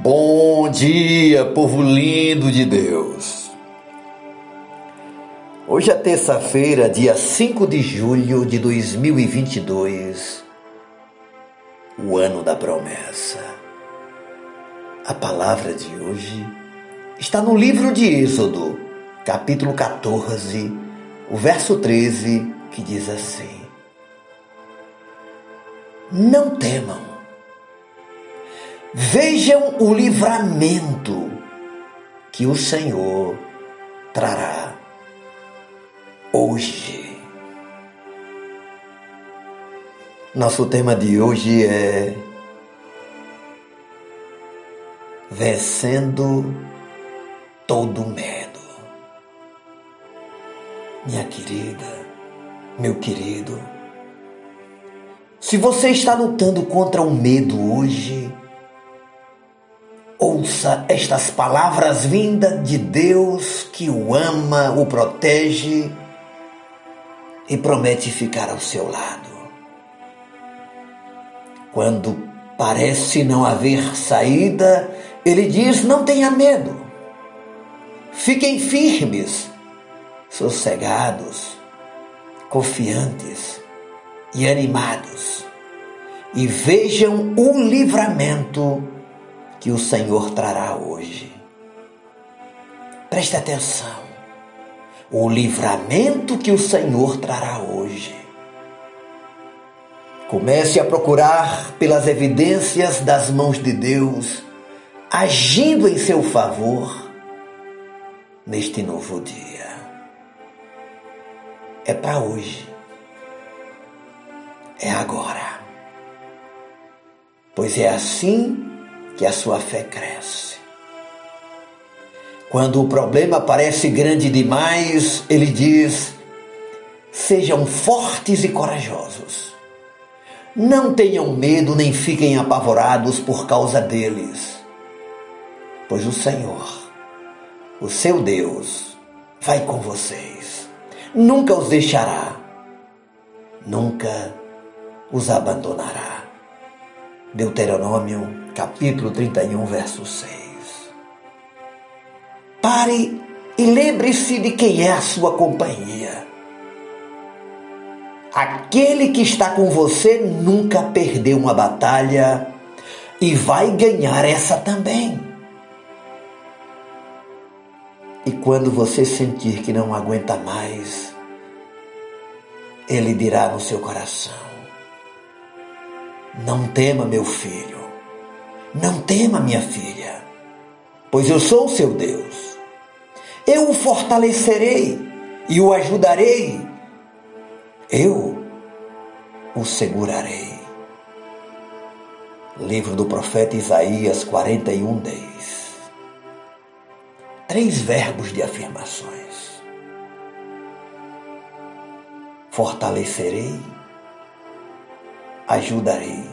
Bom dia, povo lindo de Deus. Hoje é terça-feira, dia 5 de julho de 2022, o ano da promessa. A palavra de hoje está no livro de Êxodo, capítulo 14, o verso 13, que diz assim: Não temam Vejam o livramento que o Senhor trará hoje. Nosso tema de hoje é Vencendo todo medo. Minha querida, meu querido, se você está lutando contra o medo hoje, Ouça estas palavras vindas de Deus que o ama, o protege e promete ficar ao seu lado. Quando parece não haver saída, ele diz: não tenha medo. Fiquem firmes, sossegados, confiantes e animados, e vejam o livramento que o Senhor trará hoje. Preste atenção. O livramento que o Senhor trará hoje. Comece a procurar pelas evidências das mãos de Deus, agindo em seu favor neste novo dia. É para hoje. É agora. Pois é assim que a sua fé cresce. Quando o problema parece grande demais, ele diz: sejam fortes e corajosos. Não tenham medo nem fiquem apavorados por causa deles, pois o Senhor, o seu Deus, vai com vocês. Nunca os deixará, nunca os abandonará. Deuteronômio capítulo 31, verso 6. Pare e lembre-se de quem é a sua companhia. Aquele que está com você nunca perdeu uma batalha e vai ganhar essa também. E quando você sentir que não aguenta mais, ele dirá no seu coração: Não tema, meu filho. Não tema, minha filha, pois eu sou o seu Deus. Eu o fortalecerei e o ajudarei. Eu o segurarei. Livro do profeta Isaías 41, 10. Três verbos de afirmações. Fortalecerei, ajudarei,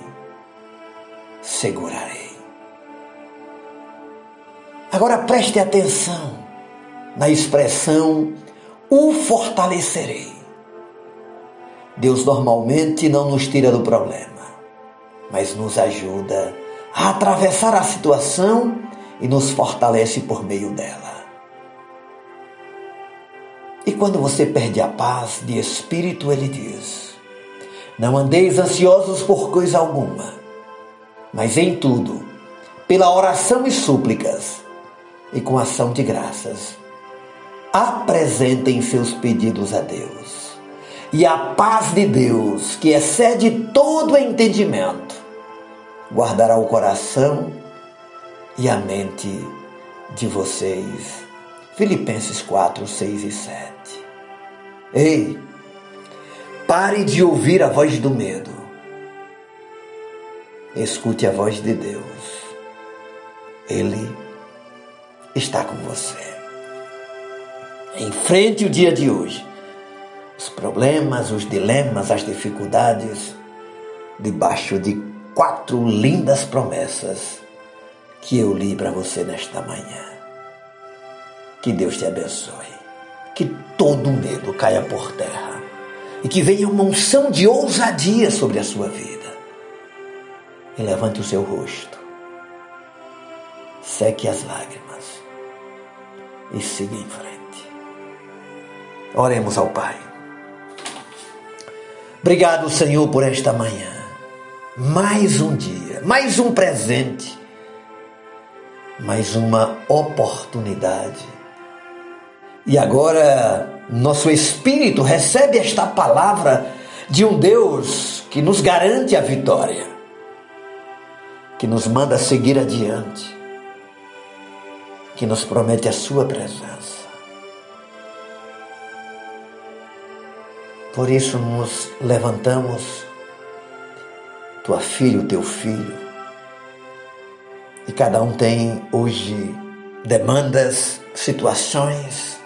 segurarei. Agora preste atenção na expressão o fortalecerei. Deus normalmente não nos tira do problema, mas nos ajuda a atravessar a situação e nos fortalece por meio dela. E quando você perde a paz de espírito, ele diz: Não andeis ansiosos por coisa alguma, mas em tudo, pela oração e súplicas, e com ação de graças. Apresentem seus pedidos a Deus. E a paz de Deus, que excede todo entendimento, guardará o coração e a mente de vocês. Filipenses 4, 6 e 7. Ei, pare de ouvir a voz do medo. Escute a voz de Deus. Ele está com você. Enfrente o dia de hoje. Os problemas, os dilemas, as dificuldades, debaixo de quatro lindas promessas que eu li para você nesta manhã. Que Deus te abençoe. Que todo medo caia por terra. E que venha uma unção de ousadia sobre a sua vida. E levante o seu rosto seque as lágrimas e siga em frente. Oremos ao Pai. Obrigado, Senhor, por esta manhã. Mais um dia, mais um presente, mais uma oportunidade. E agora, nosso espírito recebe esta palavra de um Deus que nos garante a vitória, que nos manda seguir adiante que nos promete a Sua presença. Por isso nos levantamos, tua filha, o teu filho, e cada um tem hoje demandas, situações,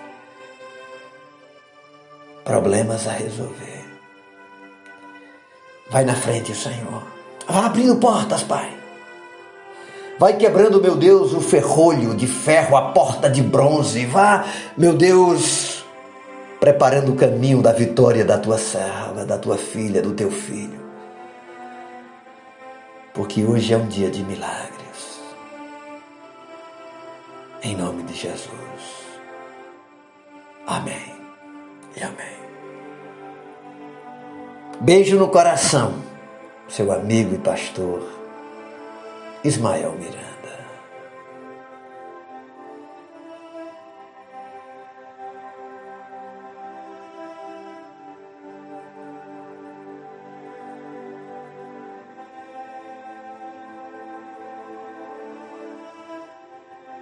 problemas a resolver. Vai na frente, Senhor. Vá abrindo portas, Pai. Vai quebrando, meu Deus, o ferrolho de ferro, a porta de bronze. Vá, meu Deus, preparando o caminho da vitória da tua serva, da tua filha, do teu filho. Porque hoje é um dia de milagres. Em nome de Jesus. Amém e amém. Beijo no coração, seu amigo e pastor Ismael Miranda.